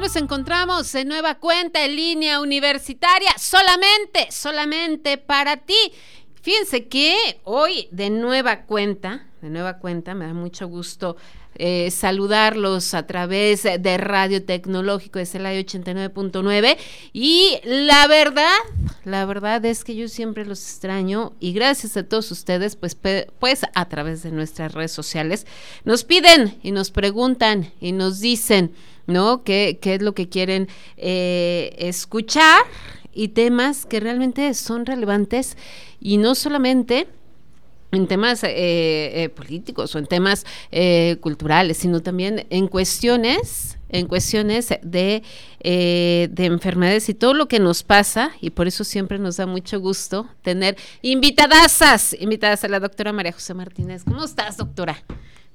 Nos encontramos en nueva cuenta en línea universitaria, solamente, solamente para ti. Fíjense que hoy de nueva cuenta, de nueva cuenta, me da mucho gusto eh, saludarlos a través de Radio Tecnológico de Celaya 89.9 y la verdad, la verdad es que yo siempre los extraño y gracias a todos ustedes, pues, pues a través de nuestras redes sociales nos piden y nos preguntan y nos dicen ¿no? ¿Qué, qué es lo que quieren eh, escuchar? Y temas que realmente son relevantes y no solamente en temas eh, eh, políticos o en temas culturales, sino también en cuestiones en cuestiones de, de enfermedades y todo lo que nos pasa, y por eso siempre nos da mucho gusto tener invitadasas, invitadas a la doctora María José Martínez. ¿Cómo estás, doctora?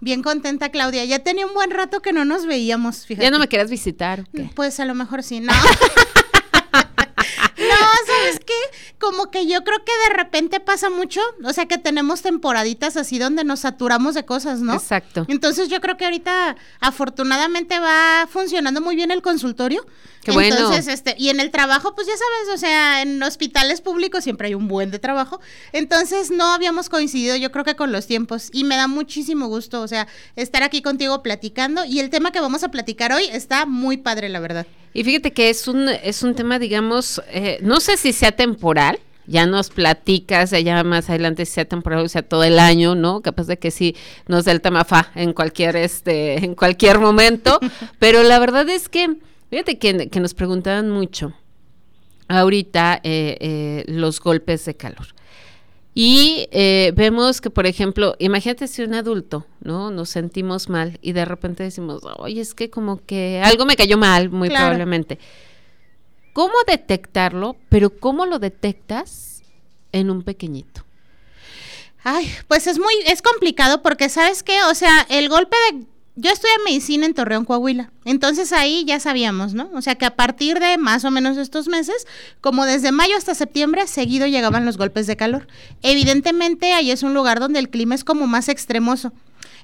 Bien contenta, Claudia. Ya tenía un buen rato que no nos veíamos, fíjate. ¿Ya no me quieras visitar? Pues a lo mejor sí, no. No, ¿sabes qué? Como que yo creo que de repente pasa mucho, o sea que tenemos temporaditas así donde nos saturamos de cosas, ¿no? Exacto. Entonces yo creo que ahorita afortunadamente va funcionando muy bien el consultorio. Qué bueno. Entonces, este, y en el trabajo, pues ya sabes, o sea, en hospitales públicos siempre hay un buen de trabajo. Entonces no habíamos coincidido, yo creo que con los tiempos. Y me da muchísimo gusto, o sea, estar aquí contigo platicando. Y el tema que vamos a platicar hoy está muy padre, la verdad. Y fíjate que es un, es un tema, digamos, eh, no sé si sea temporal, ya nos platicas ya más adelante si sea temporal o sea todo el año, ¿no? Capaz de que sí nos dé el tema fa en cualquier, este, en cualquier momento, pero la verdad es que, fíjate que, que nos preguntaban mucho ahorita eh, eh, los golpes de calor. Y eh, vemos que, por ejemplo, imagínate si un adulto, ¿no? Nos sentimos mal y de repente decimos, oye, es que como que algo me cayó mal, muy probablemente. ¿Cómo detectarlo? Pero ¿cómo lo detectas en un pequeñito? Ay, pues es muy, es complicado porque, ¿sabes qué? O sea, el golpe de yo estudié medicina en Torreón, Coahuila. Entonces ahí ya sabíamos, ¿no? O sea que a partir de más o menos estos meses, como desde mayo hasta septiembre, seguido llegaban los golpes de calor. Evidentemente ahí es un lugar donde el clima es como más extremoso.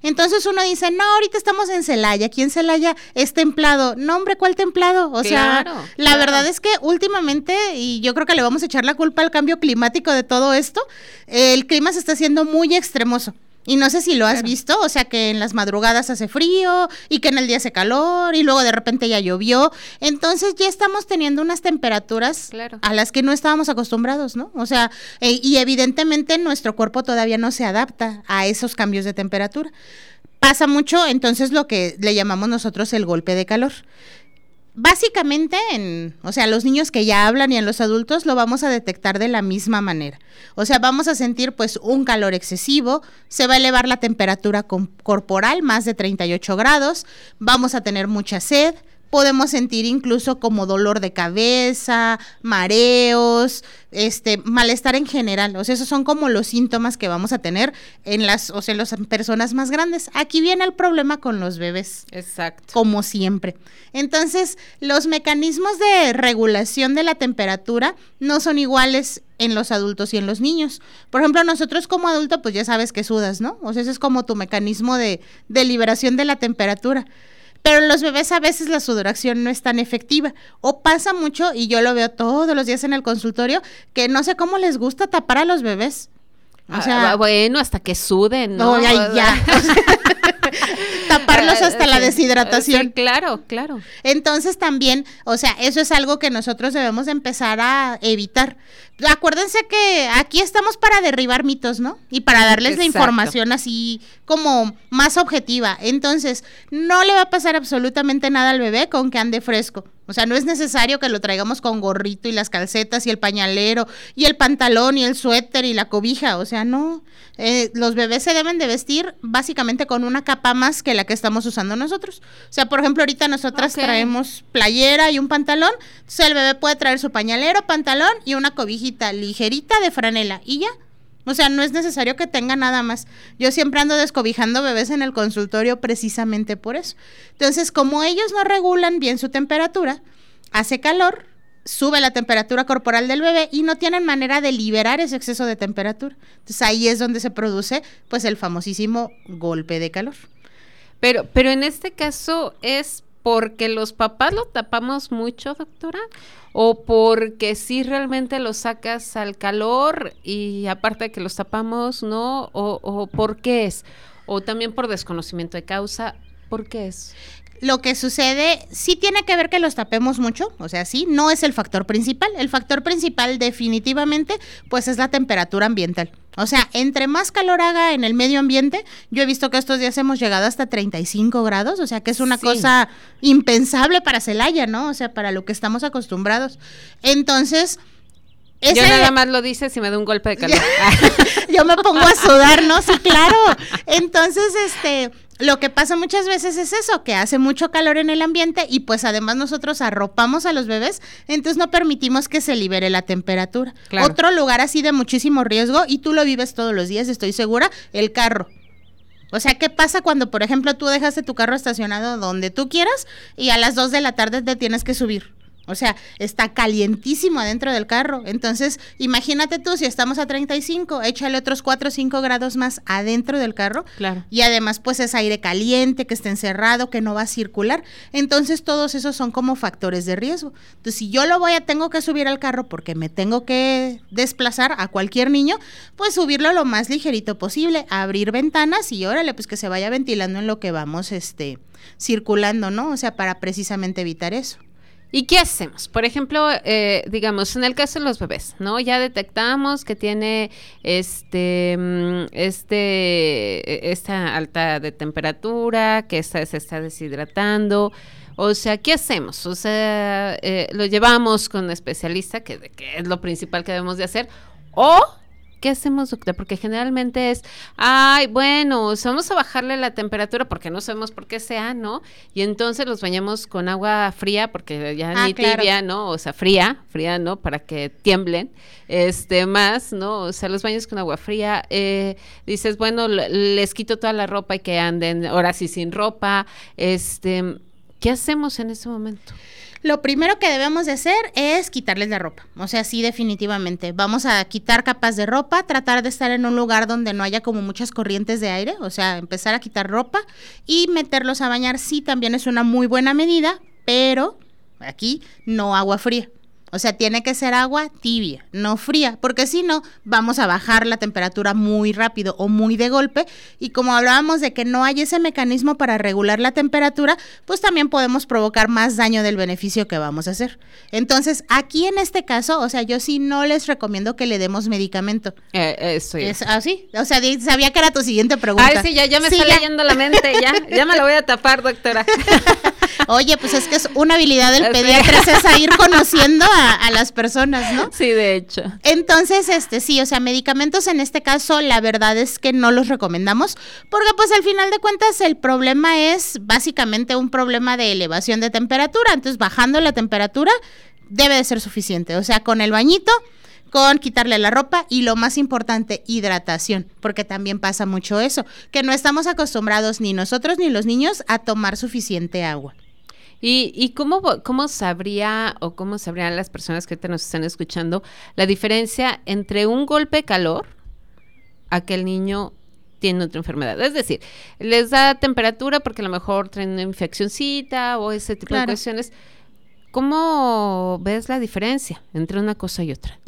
Entonces uno dice, no, ahorita estamos en Celaya, aquí en Celaya es templado. No, hombre, ¿cuál templado? O sea, la verdad es que últimamente, y yo creo que le vamos a echar la culpa al cambio climático de todo esto, el clima se está haciendo muy extremoso. Y no sé si lo has visto, o sea que en las madrugadas hace frío y que en el día hace calor y luego de repente ya llovió. Entonces ya estamos teniendo unas temperaturas a las que no estábamos acostumbrados, ¿no? O sea, eh, y evidentemente nuestro cuerpo todavía no se adapta a esos cambios de temperatura. Pasa mucho entonces lo que le llamamos nosotros el golpe de calor básicamente en, o sea, los niños que ya hablan y en los adultos lo vamos a detectar de la misma manera. O sea, vamos a sentir pues un calor excesivo, se va a elevar la temperatura corporal más de 38 grados, vamos a tener mucha sed, podemos sentir incluso como dolor de cabeza, mareos, este malestar en general. O sea, esos son como los síntomas que vamos a tener en las, o sea, las personas más grandes. Aquí viene el problema con los bebés. Exacto. Como siempre. Entonces, los mecanismos de regulación de la temperatura no son iguales en los adultos y en los niños. Por ejemplo, nosotros como adulto, pues ya sabes que sudas, ¿no? O sea, ese es como tu mecanismo de, de liberación de la temperatura. Pero los bebés a veces la sudoración no es tan efectiva. O pasa mucho, y yo lo veo todos los días en el consultorio, que no sé cómo les gusta tapar a los bebés. O ah, sea, bueno, hasta que suden, ¿no? no ya, ya. Taparlos hasta la deshidratación. claro, claro. Entonces también, o sea, eso es algo que nosotros debemos empezar a evitar. Acuérdense que aquí estamos para derribar mitos, ¿no? Y para darles la información así como más objetiva. Entonces, no le va a pasar absolutamente nada al bebé con que ande fresco. O sea, no es necesario que lo traigamos con gorrito y las calcetas y el pañalero y el pantalón y el suéter y la cobija. O sea, no. Eh, los bebés se deben de vestir básicamente con una capa más que la que estamos usando nosotros. O sea, por ejemplo, ahorita nosotras traemos playera y un pantalón. Entonces el bebé puede traer su pañalero, pantalón y una cobijita ligerita de franela y ya. O sea, no es necesario que tenga nada más. Yo siempre ando descobijando bebés en el consultorio precisamente por eso. Entonces, como ellos no regulan bien su temperatura, hace calor, sube la temperatura corporal del bebé y no tienen manera de liberar ese exceso de temperatura. Entonces ahí es donde se produce pues el famosísimo golpe de calor. Pero, pero en este caso es porque los papás lo tapamos mucho, doctora, o porque si realmente lo sacas al calor y aparte de que los tapamos, ¿no? O, o por qué es, o también por desconocimiento de causa, ¿por qué es? Lo que sucede sí tiene que ver que los tapemos mucho, o sea, sí, no es el factor principal. El factor principal definitivamente pues es la temperatura ambiental. O sea, entre más calor haga en el medio ambiente, yo he visto que estos días hemos llegado hasta 35 grados, o sea, que es una cosa impensable para Celaya, ¿no? O sea, para lo que estamos acostumbrados. Entonces, yo nada más lo dice si me da un golpe de calor. yo me pongo a sudar, ¿no? Sí, claro. Entonces, este, lo que pasa muchas veces es eso, que hace mucho calor en el ambiente y pues además nosotros arropamos a los bebés, entonces no permitimos que se libere la temperatura. Otro lugar así de muchísimo riesgo, y tú lo vives todos los días, estoy segura, el carro. O sea, ¿qué pasa cuando, por ejemplo, tú dejaste tu carro estacionado donde tú quieras y a las 2 de la tarde te tienes que subir? O sea, está calientísimo adentro del carro. Entonces, imagínate tú, si estamos a 35, échale otros 4 o 5 grados más adentro del carro. Claro. Y además, pues es aire caliente, que está encerrado, que no va a circular. Entonces, todos esos son como factores de riesgo. Entonces, si yo lo voy a, tengo que subir al carro porque me tengo que desplazar a cualquier niño, pues subirlo lo más ligerito posible, abrir ventanas y órale, pues que se vaya ventilando en lo que vamos, este, circulando, ¿no? O sea, para precisamente evitar eso. ¿Y qué hacemos? Por ejemplo, eh, digamos, en el caso de los bebés, ¿no? Ya detectamos que tiene este, mm, este, e, esta alta de temperatura, que se está deshidratando. O sea, ¿qué hacemos? O sea, eh, lo llevamos con un especialista, que, que es lo principal que debemos de hacer, o ¿qué hacemos, doctora? Porque generalmente es, ay, bueno, vamos a bajarle la temperatura porque no sabemos por qué sea, ¿no? Y entonces los bañamos con agua fría, porque ya ah, ni tibia, ¿no? O sea, fría, fría, ¿no? Para que tiemblen, este, más, ¿no? O sea, los baños con agua fría, eh, dices, bueno, les quito toda la ropa y que anden ahora sí sin ropa, este, ¿qué hacemos en ese momento? Lo primero que debemos de hacer es quitarles la ropa. O sea, sí, definitivamente. Vamos a quitar capas de ropa, tratar de estar en un lugar donde no haya como muchas corrientes de aire, o sea, empezar a quitar ropa y meterlos a bañar. Sí, también es una muy buena medida, pero aquí no agua fría. O sea, tiene que ser agua tibia, no fría, porque si no, vamos a bajar la temperatura muy rápido o muy de golpe. Y como hablábamos de que no hay ese mecanismo para regular la temperatura, pues también podemos provocar más daño del beneficio que vamos a hacer. Entonces, aquí en este caso, o sea, yo sí no les recomiendo que le demos medicamento. Eh, eso Es así. o sea, sabía que era tu siguiente pregunta. Ay, sí, ya, ya me está leyendo la mente, ya, ya me lo voy a tapar, doctora. Oye, pues es que es una habilidad del pediatra, es ir conociendo a, las personas, ¿no? Sí, de hecho. Entonces, este, sí, o sea, medicamentos en este caso, la verdad es que no los recomendamos, porque pues al final de cuentas el problema es básicamente un problema de elevación de temperatura, entonces bajando la temperatura debe de ser suficiente, o sea, con el bañito con quitarle la ropa y lo más importante, hidratación, porque también pasa mucho eso, que no estamos acostumbrados ni nosotros ni los niños a tomar suficiente agua. ¿Y, y cómo, cómo sabría o cómo sabrían las personas que ahorita nos están escuchando la diferencia entre un golpe de calor a que el niño tiene otra enfermedad? Es decir, les da temperatura porque a lo mejor traen una infeccióncita o ese tipo de cuestiones. ¿Cómo ves la diferencia entre una cosa y otra?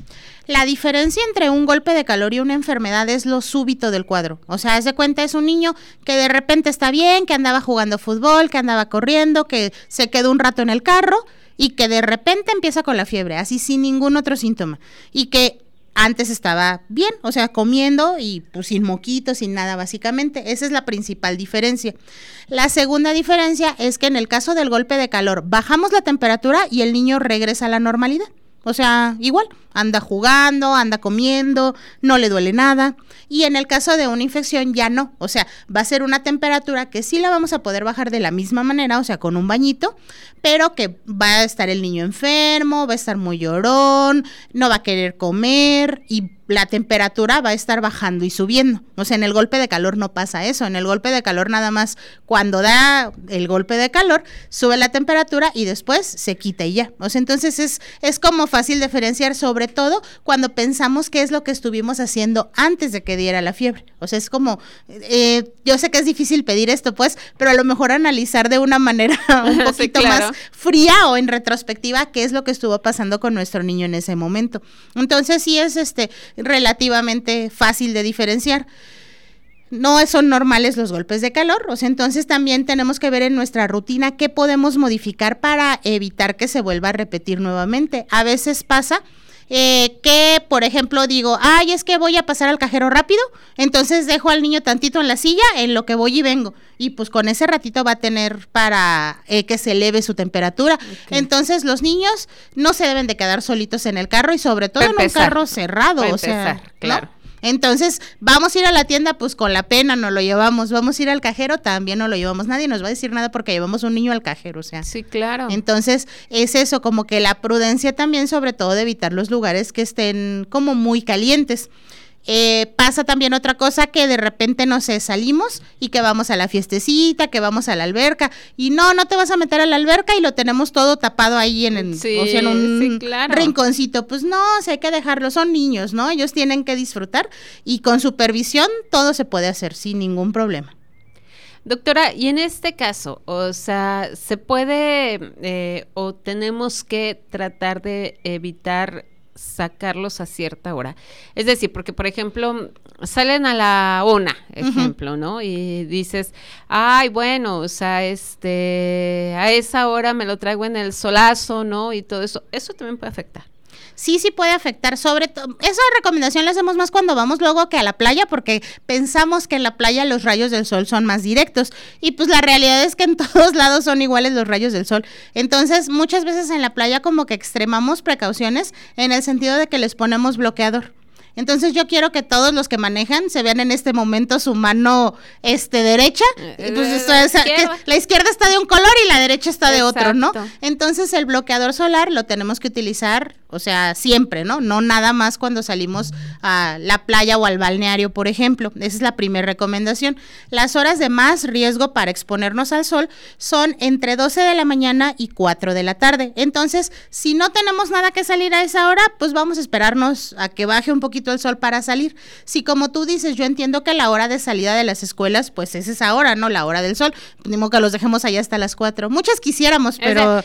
La diferencia entre un golpe de calor y una enfermedad es lo súbito del cuadro. O sea, haz de cuenta, es un niño que de repente está bien, que andaba jugando fútbol, que andaba corriendo, que se quedó un rato en el carro y que de repente empieza con la fiebre, así sin ningún otro síntoma. Y que antes estaba bien, o sea, comiendo y pues sin moquitos, sin nada básicamente. Esa es la principal diferencia. La segunda diferencia es que en el caso del golpe de calor bajamos la temperatura y el niño regresa a la normalidad. O sea, igual, anda jugando, anda comiendo, no le duele nada. Y en el caso de una infección ya no, o sea, va a ser una temperatura que sí la vamos a poder bajar de la misma manera, o sea, con un bañito, pero que va a estar el niño enfermo, va a estar muy llorón, no va a querer comer y la temperatura va a estar bajando y subiendo. O sea, en el golpe de calor no pasa eso. En el golpe de calor nada más cuando da el golpe de calor, sube la temperatura y después se quita y ya. O sea, entonces es, es como fácil diferenciar, sobre todo cuando pensamos qué es lo que estuvimos haciendo antes de que diera la fiebre. O sea, es como, eh, yo sé que es difícil pedir esto, pues, pero a lo mejor analizar de una manera un poquito más fría o en retrospectiva qué es lo que estuvo pasando con nuestro niño en ese momento. Entonces sí es este relativamente fácil de diferenciar. No son normales los golpes de calor, o sea, entonces también tenemos que ver en nuestra rutina qué podemos modificar para evitar que se vuelva a repetir nuevamente. A veces pasa eh, que, por ejemplo, digo, ay, es que voy a pasar al cajero rápido, entonces dejo al niño tantito en la silla en lo que voy y vengo. Y pues con ese ratito va a tener para eh, que se eleve su temperatura. Entonces los niños no se deben de quedar solitos en el carro y sobre todo en un carro cerrado, o sea, claro. Entonces, vamos a ir a la tienda, pues con la pena no lo llevamos. Vamos a ir al cajero, también no lo llevamos. Nadie nos va a decir nada porque llevamos un niño al cajero, o sea. Sí, claro. Entonces, es eso, como que la prudencia también, sobre todo de evitar los lugares que estén como muy calientes. Eh, pasa también otra cosa que de repente, no sé, salimos y que vamos a la fiestecita, que vamos a la alberca y no, no te vas a meter a la alberca y lo tenemos todo tapado ahí en, el, en un rinconcito. Pues no, o hay que dejarlo, son niños, ¿no? Ellos tienen que disfrutar y con supervisión todo se puede hacer sin ningún problema. Doctora, y en este caso, o sea, ¿se puede eh, o tenemos que tratar de evitar sacarlos a cierta hora. Es decir, porque por ejemplo, salen a la una, ejemplo, ¿no? Y dices, ay, bueno, o sea, este, a esa hora me lo traigo en el solazo, ¿no? Y todo eso, eso también puede afectar sí, sí puede afectar. Sobre todo, esa recomendación la hacemos más cuando vamos luego que a la playa, porque pensamos que en la playa los rayos del sol son más directos. Y pues la realidad es que en todos lados son iguales los rayos del sol. Entonces, muchas veces en la playa como que extremamos precauciones en el sentido de que les ponemos bloqueador. Entonces yo quiero que todos los que manejan se vean en este momento su mano este derecha. Eh, pues, la izquierda está de un color y la derecha está de otro, ¿no? Entonces el bloqueador solar lo tenemos que utilizar o sea, siempre, ¿no? No nada más cuando salimos a la playa o al balneario, por ejemplo. Esa es la primera recomendación. Las horas de más riesgo para exponernos al sol son entre 12 de la mañana y 4 de la tarde. Entonces, si no tenemos nada que salir a esa hora, pues vamos a esperarnos a que baje un poquito el sol para salir. Si como tú dices, yo entiendo que la hora de salida de las escuelas, pues es esa hora, ¿no? La hora del sol. Ni que los dejemos allá hasta las 4. Muchas quisiéramos, pero...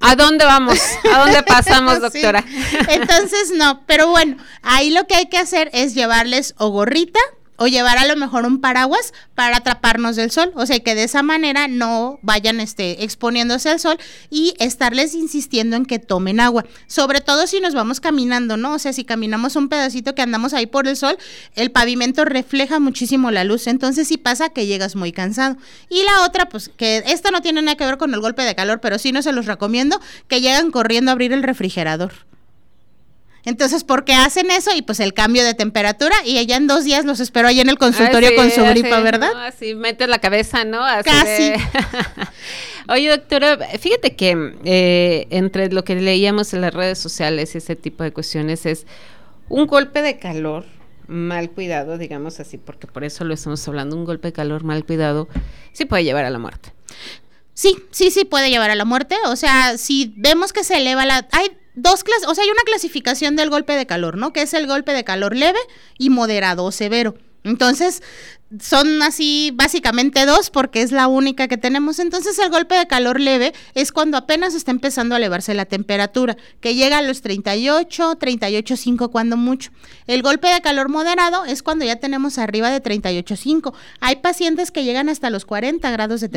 ¿A dónde vamos? ¿A dónde pasamos, doctora? Entonces, no, pero bueno, ahí lo que hay que hacer es llevarles o gorrita o llevar a lo mejor un paraguas para atraparnos del sol, o sea, que de esa manera no vayan este, exponiéndose al sol y estarles insistiendo en que tomen agua, sobre todo si nos vamos caminando, ¿no? O sea, si caminamos un pedacito que andamos ahí por el sol, el pavimento refleja muchísimo la luz, entonces sí pasa que llegas muy cansado. Y la otra, pues que esto no tiene nada que ver con el golpe de calor, pero sí no se los recomiendo, que llegan corriendo a abrir el refrigerador. Entonces, ¿por qué hacen eso? Y pues el cambio de temperatura y ella en dos días los esperó ahí en el consultorio ah, con su gripa, ¿verdad? así metes la cabeza, ¿no? Así Casi. Oye, doctora, fíjate que eh, entre lo que leíamos en las redes sociales y ese tipo de cuestiones es un golpe de calor mal cuidado, digamos así, porque por eso lo estamos hablando, un golpe de calor mal cuidado, sí puede llevar a la muerte. Sí, sí, sí puede llevar a la muerte. O sea, si vemos que se eleva la... Hay dos clases, o sea, hay una clasificación del golpe de calor, ¿no? Que es el golpe de calor leve y moderado o severo. Entonces, son así básicamente dos porque es la única que tenemos. Entonces, el golpe de calor leve es cuando apenas está empezando a elevarse la temperatura, que llega a los 38, 38.5 cuando mucho. El golpe de calor moderado es cuando ya tenemos arriba de 38.5. Hay pacientes que llegan hasta los 40 grados de mm.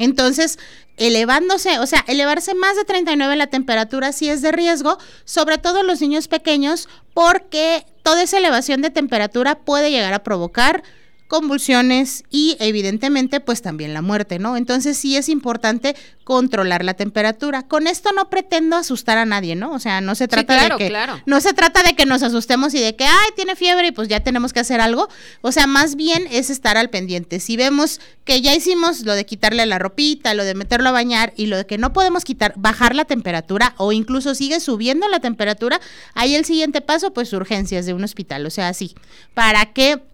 Entonces, elevándose, o sea, elevarse más de 39 la temperatura sí es de riesgo, sobre todo los niños pequeños, porque toda esa elevación de temperatura puede llegar a provocar convulsiones y evidentemente pues también la muerte, ¿no? Entonces sí es importante controlar la temperatura. Con esto no pretendo asustar a nadie, ¿no? O sea, no se trata de que no se trata de que nos asustemos y de que ay, tiene fiebre y pues ya tenemos que hacer algo. O sea, más bien es estar al pendiente. Si vemos que ya hicimos lo de quitarle la ropita, lo de meterlo a bañar y lo de que no podemos quitar bajar la temperatura o incluso sigue subiendo la temperatura, ahí el siguiente paso pues urgencias de un hospital, o sea, así, para que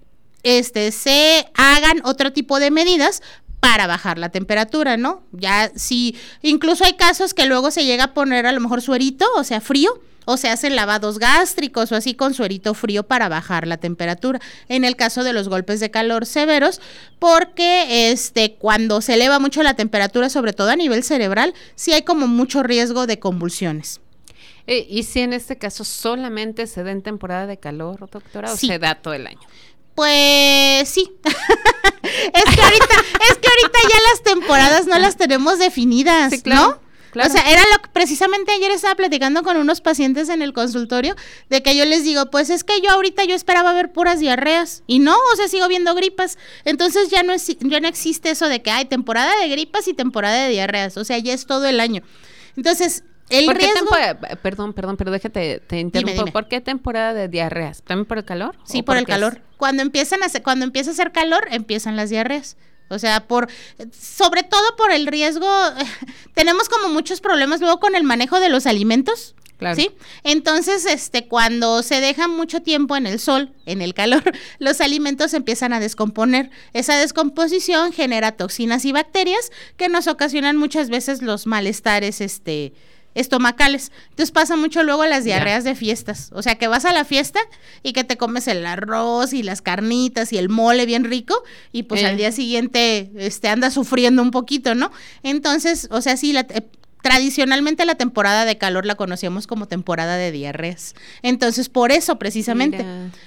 este, se hagan otro tipo de medidas para bajar la temperatura, ¿no? Ya si incluso hay casos que luego se llega a poner a lo mejor suerito, o sea, frío, o se hacen lavados gástricos o así con suerito frío para bajar la temperatura. En el caso de los golpes de calor severos, porque este cuando se eleva mucho la temperatura, sobre todo a nivel cerebral, sí hay como mucho riesgo de convulsiones. Eh, ¿Y si en este caso solamente se da en temporada de calor, doctora, o se da todo el año? Pues sí. es que ahorita, es que ahorita ya las temporadas no las tenemos definidas, ¿no? O sea, era lo que precisamente ayer estaba platicando con unos pacientes en el consultorio de que yo les digo, pues es que yo ahorita yo esperaba ver puras diarreas y no, o sea, sigo viendo gripas. Entonces ya no es, ya no existe eso de que hay temporada de gripas y temporada de diarreas, o sea, ya es todo el año. Entonces, el riesgo... perdón, perdón, pero déjate, te interrumpo. ¿Por qué temporada de diarreas? ¿También por el calor? Sí, por, el calor. Cuando empiezan a cuando empieza a hacer calor, empiezan las diarreas. O sea, por sobre todo por el riesgo tenemos como muchos problemas luego con el manejo de los alimentos. Claro. ¿Sí? Entonces, este, cuando se deja mucho tiempo en el sol, en el calor, los alimentos empiezan a descomponer. Esa descomposición genera toxinas y bacterias que nos ocasionan muchas veces los malestares, este, estomacales. Entonces pasa mucho luego las diarreas de fiestas. O sea, que vas a la fiesta y que te comes el arroz y las carnitas y el mole bien rico y pues al eh. día siguiente este andas sufriendo un poquito, ¿no? Entonces, o sea, sí la eh, tradicionalmente la temporada de calor la conocíamos como temporada de diarreas. Entonces, por eso precisamente,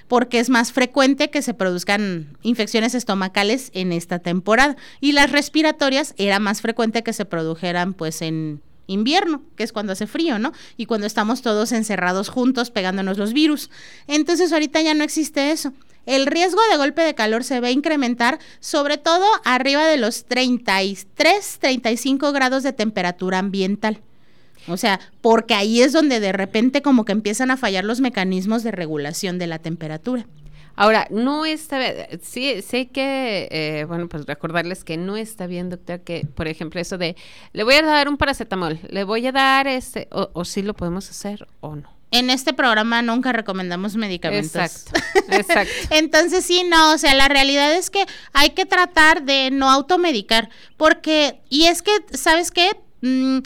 porque es más frecuente que se produzcan infecciones estomacales en esta temporada y las respiratorias era más frecuente que se produjeran pues en invierno, que es cuando hace frío, ¿no? Y cuando estamos todos encerrados juntos pegándonos los virus. Entonces ahorita ya no existe eso. El riesgo de golpe de calor se va a incrementar sobre todo arriba de los 33, 35 grados de temperatura ambiental. O sea, porque ahí es donde de repente como que empiezan a fallar los mecanismos de regulación de la temperatura. Ahora, no está bien, sí, sé que, eh, bueno, pues recordarles que no está bien, doctor, que, por ejemplo, eso de, le voy a dar un paracetamol, le voy a dar este, o, o sí lo podemos hacer o no. En este programa nunca recomendamos medicamentos. Exacto, exacto. Entonces sí, no, o sea, la realidad es que hay que tratar de no automedicar, porque, y es que, ¿sabes qué? Mm,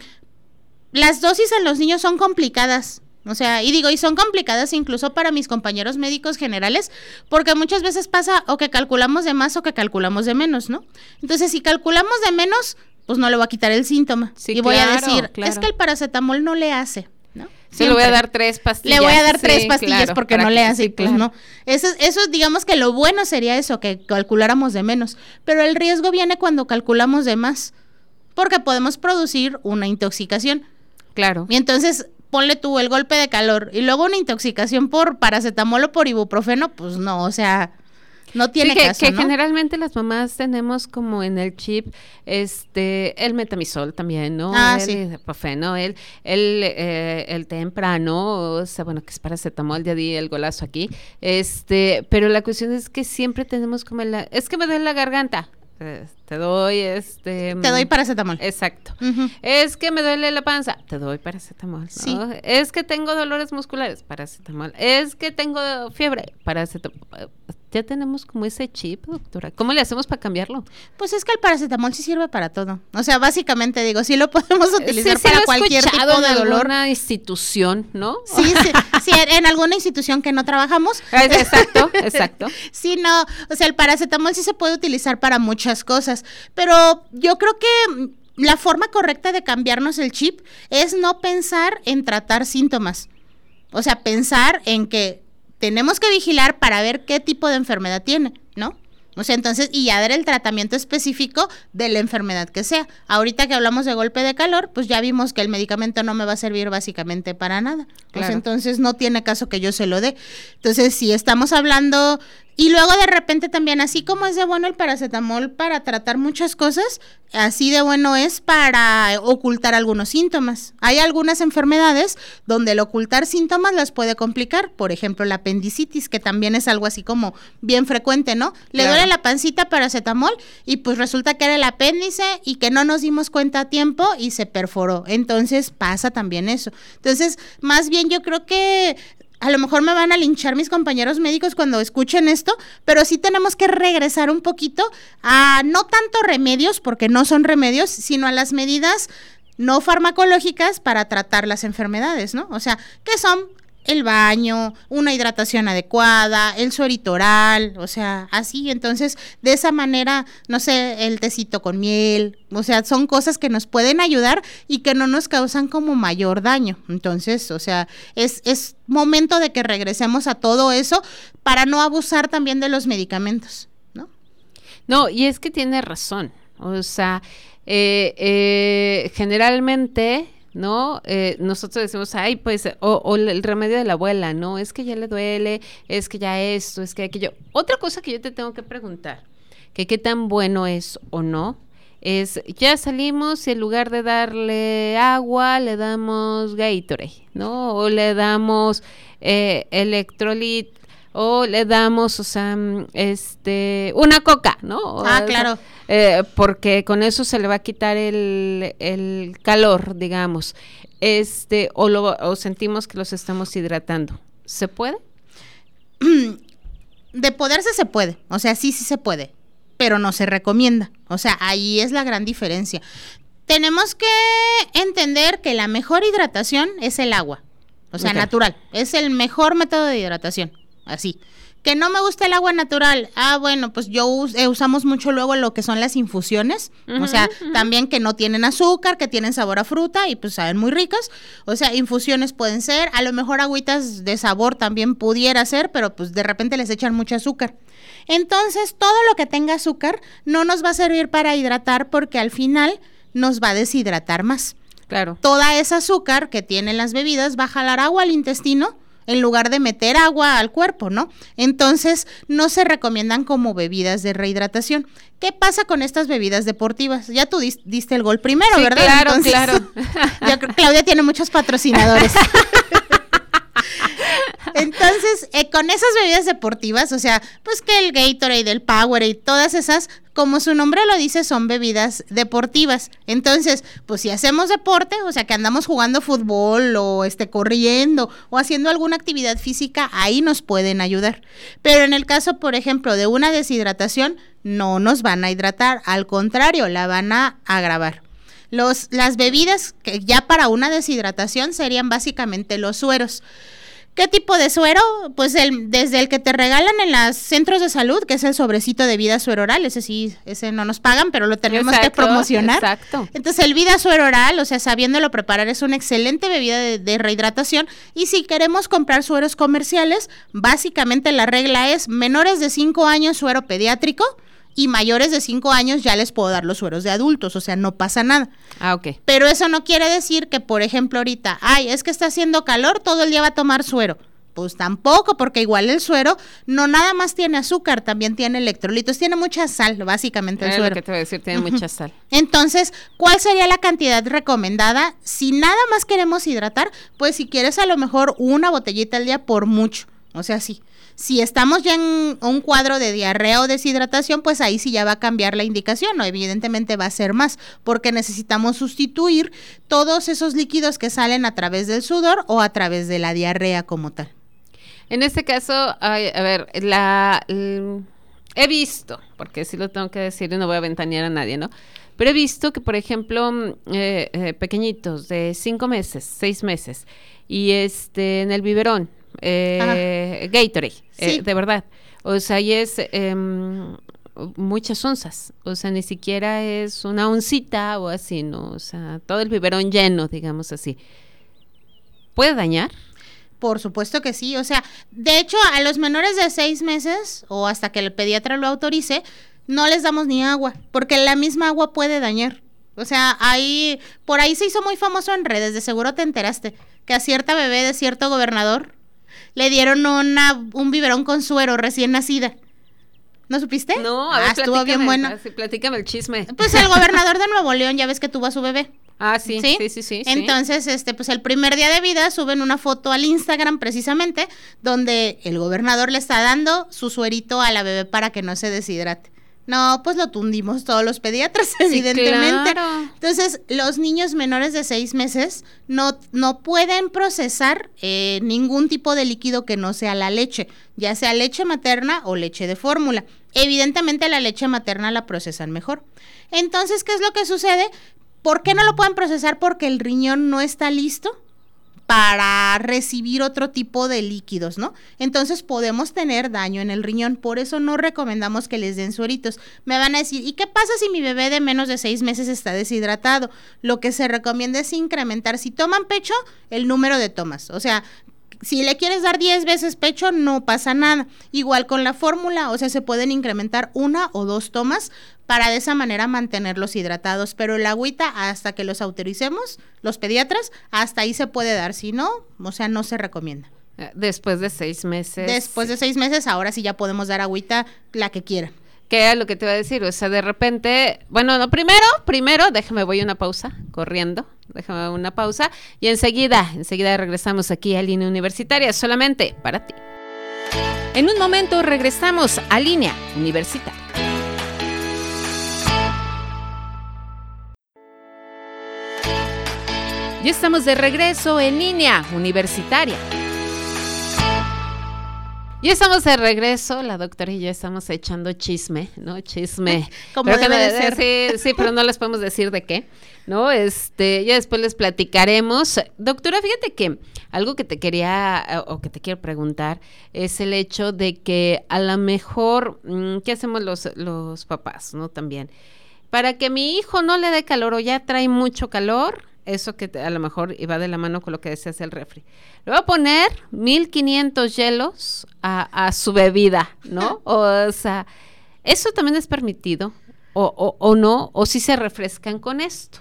las dosis en los niños son complicadas. O sea, y digo, y son complicadas incluso para mis compañeros médicos generales, porque muchas veces pasa o que calculamos de más o que calculamos de menos, ¿no? Entonces, si calculamos de menos, pues no le voy a quitar el síntoma. y voy a decir, es que el paracetamol no le hace, ¿no? Sí, le voy a dar tres pastillas. Le voy a dar tres pastillas porque no le hace, pues no. Eso, eso, digamos que lo bueno sería eso, que calculáramos de menos. Pero el riesgo viene cuando calculamos de más, porque podemos producir una intoxicación. Claro. Y entonces ponle tú el golpe de calor y luego una intoxicación por paracetamol o por ibuprofeno, pues no, o sea, no tiene que, caso, que generalmente las mamás tenemos como en el chip este el metamisol también, ¿no? Ah, el sí. ibuprofeno, el el, eh, el temprano, o sea, bueno, que es paracetamol, ya di el golazo aquí. Este, pero la cuestión es que siempre tenemos como la es que me duele la garganta te doy este te doy paracetamol exacto es que me duele la panza te doy paracetamol sí. es que tengo dolores musculares paracetamol es que tengo fiebre paracetamol ya tenemos como ese chip, doctora. ¿Cómo le hacemos para cambiarlo? Pues es que el paracetamol sí sirve para todo. O sea, básicamente digo, sí lo podemos utilizar para cualquier tipo de dolor. En alguna institución, ¿no? Sí, sí, sí, en alguna institución que no trabajamos. Exacto, exacto. sí, no, o sea, el paracetamol sí se puede utilizar para muchas cosas, pero yo creo que la forma correcta de cambiarnos el chip es no pensar en tratar síntomas. O sea, pensar en que tenemos que vigilar para ver qué tipo de enfermedad tiene, ¿no? O sea, entonces, y ya dar el tratamiento específico de la enfermedad que sea. Ahorita que hablamos de golpe de calor, pues ya vimos que el medicamento no me va a servir básicamente para nada. Pues entonces no tiene caso que yo se lo dé. Entonces, si estamos hablando Y luego de repente también, así como es de bueno el paracetamol para tratar muchas cosas, así de bueno es para ocultar algunos síntomas. Hay algunas enfermedades donde el ocultar síntomas las puede complicar, por ejemplo la apendicitis, que también es algo así como bien frecuente, ¿no? Le duele la pancita paracetamol y pues resulta que era el apéndice y que no nos dimos cuenta a tiempo y se perforó. Entonces pasa también eso. Entonces, más bien yo creo que a lo mejor me van a linchar mis compañeros médicos cuando escuchen esto, pero sí tenemos que regresar un poquito a no tanto remedios, porque no son remedios, sino a las medidas no farmacológicas para tratar las enfermedades, ¿no? O sea, que son el baño, una hidratación adecuada, el suerito oral, o sea, así. Entonces, de esa manera, no sé, el tecito con miel, o sea, son cosas que nos pueden ayudar y que no nos causan como mayor daño. Entonces, o sea, es, es momento de que regresemos a todo eso para no abusar también de los medicamentos, ¿no? No, y es que tiene razón. O sea, eh, eh, generalmente ¿no? Eh, nosotros decimos, ay, pues, o, el remedio de la abuela, ¿no? Es que ya le duele, es que ya esto, es que aquello. Otra cosa que yo te tengo que preguntar, que qué tan bueno es o no, es, ya salimos y en lugar de darle agua, le damos Gatorade, ¿no? O le damos eh, electrolit, o le damos, o sea, mm, este, una coca, ¿no? Ah, claro. Eh, porque con eso se le va a quitar el, el calor, digamos. Este, o, lo, o sentimos que los estamos hidratando. ¿Se puede? De poderse se puede, o sea, sí, sí se puede, pero no se recomienda. O sea, ahí es la gran diferencia. Tenemos que entender que la mejor hidratación es el agua, o sea, natural. Es el mejor método de hidratación así. Que no me gusta el agua natural. Ah, bueno, pues yo eh, usamos mucho luego lo que son las infusiones. o sea, también que no tienen azúcar, que tienen sabor a fruta y pues saben muy ricas. O sea, infusiones pueden ser. A lo mejor agüitas de sabor también pudiera ser, pero pues de repente les echan mucho azúcar. Entonces, todo lo que tenga azúcar no nos va a servir para hidratar porque al final nos va a deshidratar más. Claro. Toda esa azúcar que tienen las bebidas va a jalar agua al intestino en lugar de meter agua al cuerpo, ¿no? Entonces, no se recomiendan como bebidas de rehidratación. ¿Qué pasa con estas bebidas deportivas? Ya tú diste el gol primero, ¿verdad? Claro, claro. Yo creo Claudia tiene muchos patrocinadores. Entonces, eh, con esas bebidas deportivas, o sea, pues que el Gatorade, el Powerade todas esas, como su nombre lo dice, son bebidas deportivas. Entonces, pues si hacemos deporte, o sea, que andamos jugando fútbol o este corriendo o haciendo alguna actividad física, ahí nos pueden ayudar. Pero en el caso, por ejemplo, de una deshidratación, no nos van a hidratar, al contrario, la van a agravar. Los, las bebidas que ya para una deshidratación serían básicamente los sueros. ¿Qué tipo de suero? Pues el, desde el que te regalan en los centros de salud, que es el sobrecito de vida suero oral, ese sí, ese no nos pagan, pero lo tenemos que promocionar. Exacto. Entonces el vida suero oral, o sea, sabiéndolo preparar, es una excelente bebida de, de rehidratación. Y si queremos comprar sueros comerciales, básicamente la regla es menores de 5 años suero pediátrico, y mayores de 5 años ya les puedo dar los sueros de adultos, o sea, no pasa nada. Ah, ok. Pero eso no quiere decir que, por ejemplo, ahorita, ay, es que está haciendo calor, todo el día va a tomar suero. Pues tampoco, porque igual el suero no nada más tiene azúcar, también tiene electrolitos, tiene mucha sal, básicamente el suero. Lo que te voy a decir, tiene mucha sal. Entonces, ¿cuál sería la cantidad recomendada? Si nada más queremos hidratar, pues si quieres a lo mejor una botellita al día por mucho. O sea, sí. Si estamos ya en un cuadro de diarrea o deshidratación, pues ahí sí ya va a cambiar la indicación, ¿no? Evidentemente va a ser más, porque necesitamos sustituir todos esos líquidos que salen a través del sudor o a través de la diarrea como tal. En este caso, a ver, la, he visto, porque sí lo tengo que decir y no voy a ventanear a nadie, ¿no? Pero he visto que, por ejemplo, eh, eh, pequeñitos de cinco meses, seis meses, y este en el biberón, eh, Gatorade, eh, de verdad. O sea, y es em, muchas onzas, o sea, ni siquiera es una oncita o así, ¿no? O sea, todo el biberón lleno, digamos así. ¿Puede dañar? Por supuesto que sí, o sea, de hecho a los menores de seis meses o hasta que el pediatra lo autorice, no les damos ni agua, porque la misma agua puede dañar. O sea, ahí, por ahí se hizo muy famoso en redes, de seguro te enteraste, que a cierta bebé de cierto gobernador le dieron una, un biberón con suero recién nacida. ¿No supiste? No, a ah, ver, estuvo bien bueno. platícame el chisme. Pues el gobernador de Nuevo León, ya ves que tuvo a su bebé. Ah, sí, sí, sí, sí. sí. Entonces, este, pues el primer día de vida suben una foto al Instagram precisamente, donde el gobernador le está dando su suerito a la bebé para que no se deshidrate. No, pues lo tundimos todos los pediatras, evidentemente. claro. Entonces, los niños menores de seis meses no, no pueden procesar eh, ningún tipo de líquido que no sea la leche, ya sea leche materna o leche de fórmula. Evidentemente, la leche materna la procesan mejor. Entonces, ¿qué es lo que sucede? ¿Por qué no lo pueden procesar? Porque el riñón no está listo para recibir otro tipo de líquidos, ¿no? Entonces podemos tener daño en el riñón, por eso no recomendamos que les den sueritos. Me van a decir, ¿y qué pasa si mi bebé de menos de seis meses está deshidratado? Lo que se recomienda es incrementar, si toman pecho, el número de tomas, o sea, si le quieres dar 10 veces pecho, no pasa nada. Igual con la fórmula, o sea, se pueden incrementar una o dos tomas para de esa manera mantenerlos hidratados. Pero el agüita, hasta que los autoricemos, los pediatras, hasta ahí se puede dar. Si no, o sea, no se recomienda. Eh, Después de seis meses. Después de seis meses, ahora sí ya podemos dar agüita la que quieran. ¿Qué era lo que te iba a decir? O sea, de repente, bueno, no, primero, primero, déjame, voy a una pausa, corriendo, déjame una pausa, y enseguida, enseguida regresamos aquí a Línea Universitaria, solamente para ti. En un momento regresamos a Línea Universitaria. Ya estamos de regreso en Línea Universitaria. Ya estamos de regreso, la doctora y yo estamos echando chisme, ¿no? Chisme. Como que debe de ser. Sí, sí, pero no les podemos decir de qué, ¿no? Este, ya después les platicaremos. Doctora, fíjate que algo que te quería eh, o que te quiero preguntar es el hecho de que a lo mejor, mm, ¿qué hacemos los, los papás, no? También. Para que mi hijo no le dé calor o ya trae mucho calor, eso que te- a lo mejor iba de la mano con lo que decías el refri. Le voy a poner 1500 hielos a, a su bebida, ¿no? O sea, ¿eso también es permitido? O, o, o no? ¿O si se refrescan con esto?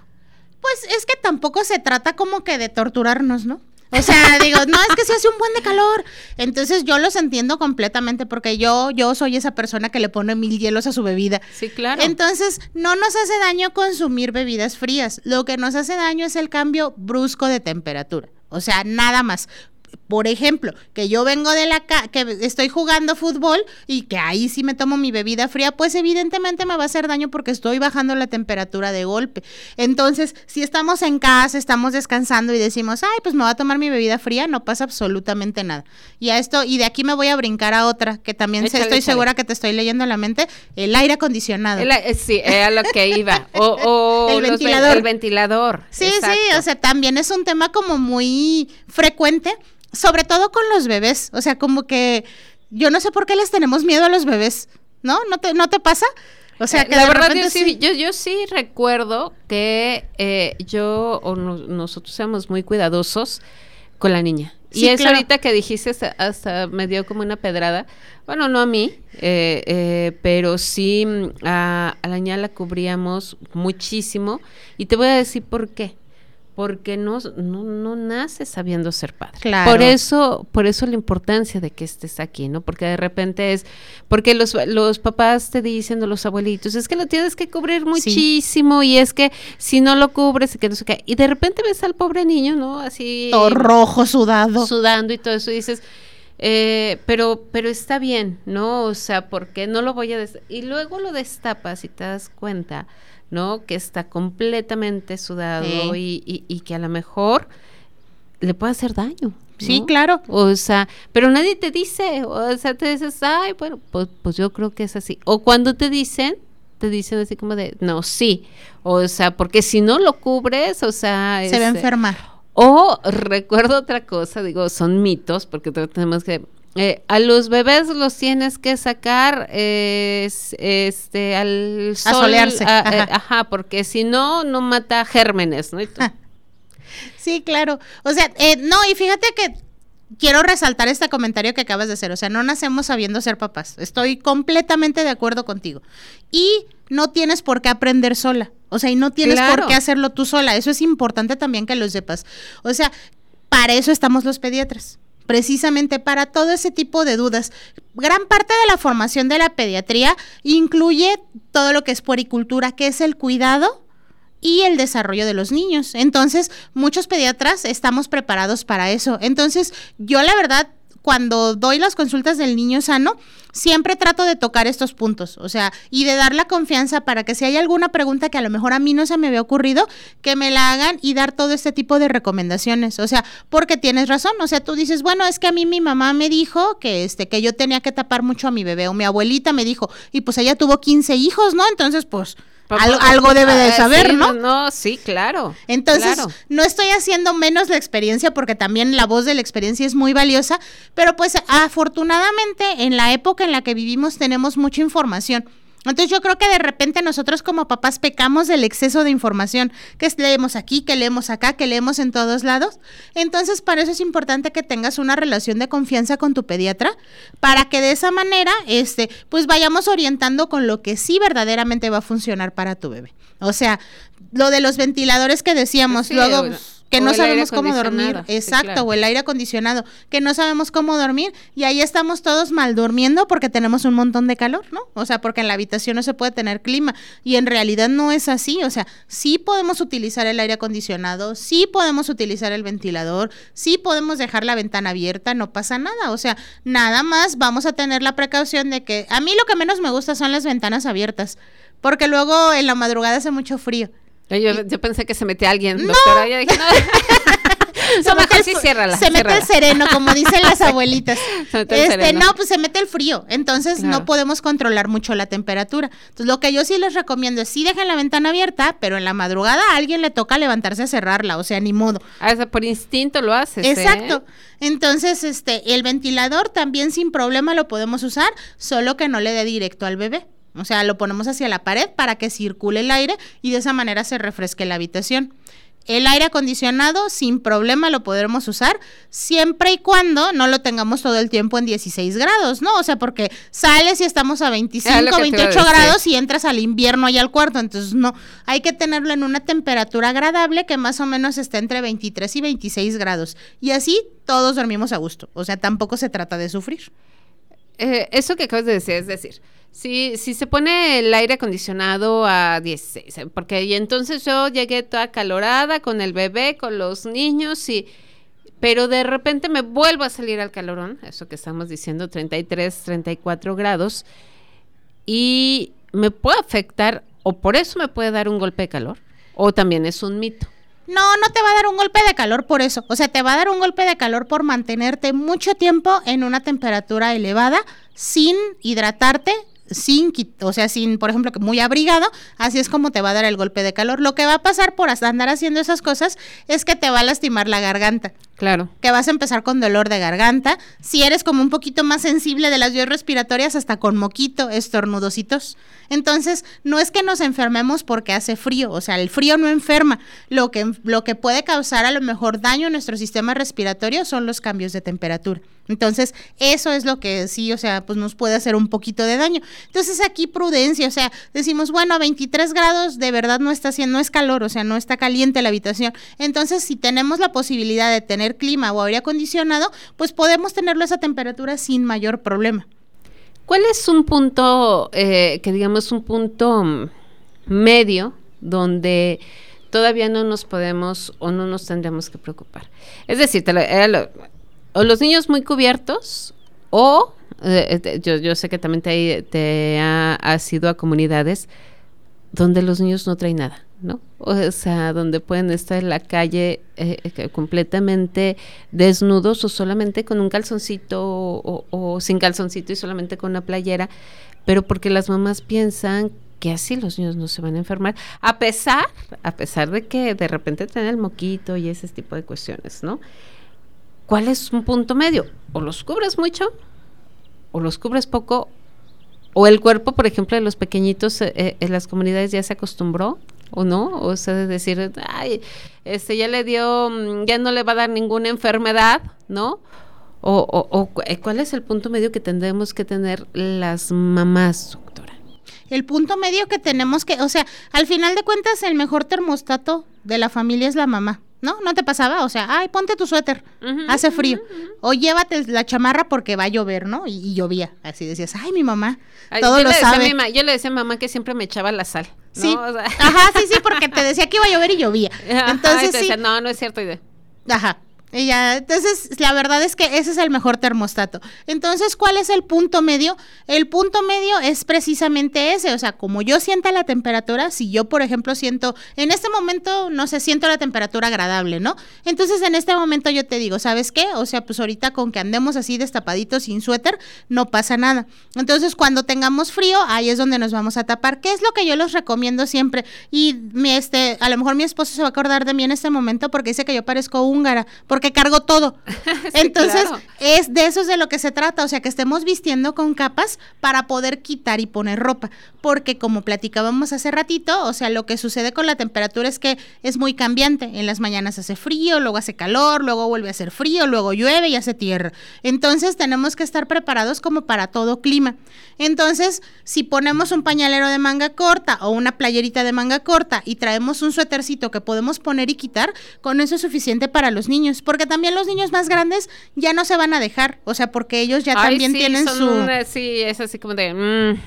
Pues es que tampoco se trata como que de torturarnos, ¿no? O sea, digo, no, es que se hace un buen de calor. Entonces yo los entiendo completamente porque yo, yo soy esa persona que le pone mil hielos a su bebida. Sí, claro. Entonces, no nos hace daño consumir bebidas frías. Lo que nos hace daño es el cambio brusco de temperatura. O sea, nada más. Por ejemplo, que yo vengo de la ca que estoy jugando fútbol y que ahí sí me tomo mi bebida fría, pues evidentemente me va a hacer daño porque estoy bajando la temperatura de golpe. Entonces, si estamos en casa, estamos descansando y decimos, ay, pues me voy a tomar mi bebida fría, no pasa absolutamente nada. Y a esto, y de aquí me voy a brincar a otra, que también Échale, estoy échale. segura que te estoy leyendo en la mente, el aire acondicionado. El- eh, sí, era lo que iba. O, o El ventilador. el ventilador. Sí, sí, o sea, también es un tema como muy frecuente, sobre todo con los bebés, o sea, como que yo no sé por qué les tenemos miedo a los bebés, ¿no? ¿No te, no te pasa? O sea, Eh, que la de verdad repente yo sí, yo, yo sí recuerdo que eh, yo o no- nosotros éramos muy cuidadosos con la niña. Sí, y eso claro. ahorita que dijiste hasta, hasta me dio como una pedrada. Bueno, no a mí, eh, eh, pero sí mm, a, a la niña la cubríamos muchísimo. Y te voy a decir por qué. Porque no, no, no nace sabiendo ser padre. Claro. Por eso, por eso la importancia de que estés aquí, ¿no? Porque de repente es, porque los, los papás te dicen, o los abuelitos, es que lo tienes que cubrir muchísimo, y es que si no lo cubres, que no sé qué. Y de repente ves al pobre niño, ¿no? Así todo rojo, sudado. sudando y todo eso, y dices, eh, pero, pero está bien, ¿no? O sea, porque no lo voy a y luego lo destapas y te das cuenta, ¿no? Que está completamente sudado Sí. y, y- y que a lo mejor le puede hacer daño. Sí, claro. O sea, pero nadie te dice, o sea, te dices, ay, bueno, pues, pues yo creo que es así. O cuando te dicen, te dicen así como de, no, sí. O sea, porque si no lo cubres, o sea... Se va a este, enfermar. o recuerdo otra cosa, digo, son mitos, porque te- tenemos que... eh, a los bebés los tienes que sacar eh, este, al sol. solearse, a- eh, ajá. porque si no, no mata gérmenes, ¿no? Sí, claro. O sea, eh, no, y fíjate que quiero resaltar este comentario que acabas de hacer. O sea, no nacemos sabiendo ser papás. Estoy completamente de acuerdo contigo. Y no tienes por qué aprender sola. O sea, y no tienes Claro. por qué hacerlo tú sola. Eso es importante también que lo sepas. O sea, para eso estamos los pediatras. Precisamente para todo ese tipo de dudas. Gran parte de la formación de la pediatría incluye todo lo que es puericultura, que es el cuidado y el desarrollo de los niños. Entonces, muchos pediatras estamos preparados para eso. Entonces, yo la verdad cuando doy las consultas del niño sano, siempre trato de tocar estos puntos, o sea, y de dar la confianza para que si hay alguna pregunta que a lo mejor a mí no se me había ocurrido, que me la hagan y dar todo este tipo de recomendaciones, o sea, porque tienes razón, o sea, tú dices, bueno, es que a mí mi mamá me dijo que este que yo tenía que tapar mucho a mi bebé o mi abuelita me dijo, y pues ella tuvo 15 hijos, ¿no? Entonces, pues algo debe de saber, ¿no? No, sí, claro. Entonces, no estoy haciendo menos la experiencia porque también la voz de la experiencia es muy valiosa, pero pues afortunadamente en la época en la que vivimos tenemos mucha información. Entonces yo creo que de repente nosotros como papás pecamos del exceso de información, que leemos aquí, que leemos acá, que leemos en todos lados. Entonces para eso es importante que tengas una relación de confianza con tu pediatra, para que de esa manera, este, pues vayamos orientando con lo que sí verdaderamente va a funcionar para tu bebé. O sea, lo de los ventiladores que decíamos, luego que no sabemos cómo dormir, exacto, o el aire acondicionado, que no sabemos cómo dormir. Y ahí estamos todos mal durmiendo porque tenemos un montón de calor, ¿no? O sea, porque en la habitación no se puede tener clima. Y en realidad no es así, o sea, sí podemos utilizar el aire acondicionado, sí podemos utilizar el ventilador, sí podemos dejar la ventana abierta, no pasa nada, o sea, nada más vamos a tener la precaución de que a mí lo que menos me gusta son las ventanas abiertas, porque luego en la madrugada hace mucho frío. Yo, pensé que se metía alguien, doctora. Yo dije, no. se, mete el, se mete el sereno, como dicen las abuelitas. este, no, pues se mete el frío. Entonces no podemos controlar mucho la temperatura. Entonces lo que yo sí les recomiendo es sí dejen la ventana abierta, pero en la madrugada a alguien le toca levantarse a cerrarla, o sea, ni modo. Ah, por instinto lo haces. ¿eh? Exacto. Entonces, este, el ventilador también sin problema lo podemos usar, solo que no le dé directo al bebé. O sea, lo ponemos hacia la pared para que circule el aire y de esa manera se refresque la habitación. El aire acondicionado sin problema lo podremos usar siempre y cuando no lo tengamos todo el tiempo en 16 grados, ¿no? O sea, porque sales y estamos a 25, 28 grados y entras al invierno ahí al cuarto, entonces no, hay que tenerlo en una temperatura agradable que más o menos esté entre 23 y 26 grados y así todos dormimos a gusto, o sea, tampoco se trata de sufrir. Eh, eso que acabas de decir, es decir, si, si se pone el aire acondicionado a 16, eh, porque entonces yo llegué toda calorada con el bebé, con los niños y pero de repente me vuelvo a salir al calorón, eso que estamos diciendo, 33, 34 grados, y me puede afectar, o por eso me puede dar un golpe de calor, o también es un mito. No, no te va a dar un golpe de calor por eso. O sea, te va a dar un golpe de calor por mantenerte mucho tiempo en una temperatura elevada sin hidratarte sin, o sea, sin, por ejemplo, que muy abrigado, así es como te va a dar el golpe de calor. Lo que va a pasar por andar haciendo esas cosas es que te va a lastimar la garganta. Claro. Que vas a empezar con dolor de garganta. Si eres como un poquito más sensible de las vías respiratorias, hasta con moquito, estornudositos. Entonces, no es que nos enfermemos porque hace frío, o sea, el frío no enferma. Lo que, lo que puede causar a lo mejor daño en nuestro sistema respiratorio son los cambios de temperatura. Entonces, eso es lo que sí, o sea, pues nos puede hacer un poquito de daño. Entonces, aquí prudencia, o sea, decimos, bueno, a 23 grados de verdad no está haciendo, no es calor, o sea, no está caliente la habitación. Entonces, si tenemos la posibilidad de tener clima o aire acondicionado, pues podemos tenerlo a esa temperatura sin mayor problema. ¿Cuál es un punto, eh, que digamos, un punto mm, medio donde todavía no nos podemos o no nos tendremos que preocupar? Es decir, te o los niños muy cubiertos o eh, eh, yo, yo, sé que también te, te ha, has ido a comunidades donde los niños no traen nada, ¿no? O sea, donde pueden estar en la calle eh, completamente desnudos o solamente con un calzoncito o, sin calzoncito y solamente con una playera, pero porque las mamás piensan que así los niños no se van a enfermar, a pesar, a pesar de que de repente tienen el moquito y ese tipo de cuestiones, ¿no? ¿Cuál es un punto medio? O los cubres mucho, o los cubres poco, o el cuerpo, por ejemplo, de los pequeñitos eh, eh, en las comunidades ya se acostumbró, o no, o sea, de decir, ay, este ya le dio, mm, ya no le va a dar ninguna enfermedad, ¿no? O, o, o eh, cuál es el punto medio que tendremos que tener las mamás, doctora. El punto medio que tenemos que, o sea, al final de cuentas, el mejor termostato de la familia es la mamá. ¿No? ¿No te pasaba? O sea, ay, ponte tu suéter, hace frío. O llévate la chamarra porque va a llover, ¿no? Y, llovía. Así decías, ay, mi mamá, todo lo sabe. yo le decía a mamá que siempre me echaba la sal. Sí. Ajá, sí, sí, porque te decía que iba a llover y llovía. Entonces, sí. no, no es cierto. Ajá. Entonces, la verdad es que ese es el mejor termostato. Entonces, ¿cuál es el punto medio? El punto medio es precisamente ese, o sea, como yo sienta la temperatura, si yo, por ejemplo, siento, en este momento, no sé, siento la temperatura agradable, ¿no? Entonces, en este momento yo te digo, ¿sabes qué? O sea, pues ahorita con que andemos así destapaditos sin suéter, no pasa nada. Entonces, cuando tengamos frío, ahí es donde nos vamos a tapar. ¿Qué es lo que yo les recomiendo siempre? Y este, a lo mejor mi esposo se va a acordar de mí en este momento porque dice que yo parezco húngara, que cargo todo. Entonces, es de eso es de lo que se trata, o sea, que estemos vistiendo con capas para poder quitar y poner ropa, porque como platicábamos hace ratito, o sea, lo que sucede con la temperatura es que es muy cambiante. En las mañanas hace frío, luego hace calor, luego vuelve a hacer frío, luego llueve y hace tierra. Entonces, tenemos que estar preparados como para todo clima. Entonces, si ponemos un pañalero de manga corta o una playerita de manga corta y traemos un suétercito que podemos poner y quitar, con eso es suficiente para los niños porque también los niños más grandes ya no se van a dejar, o sea, porque ellos ya también tienen su... sí, es así como de... Mm.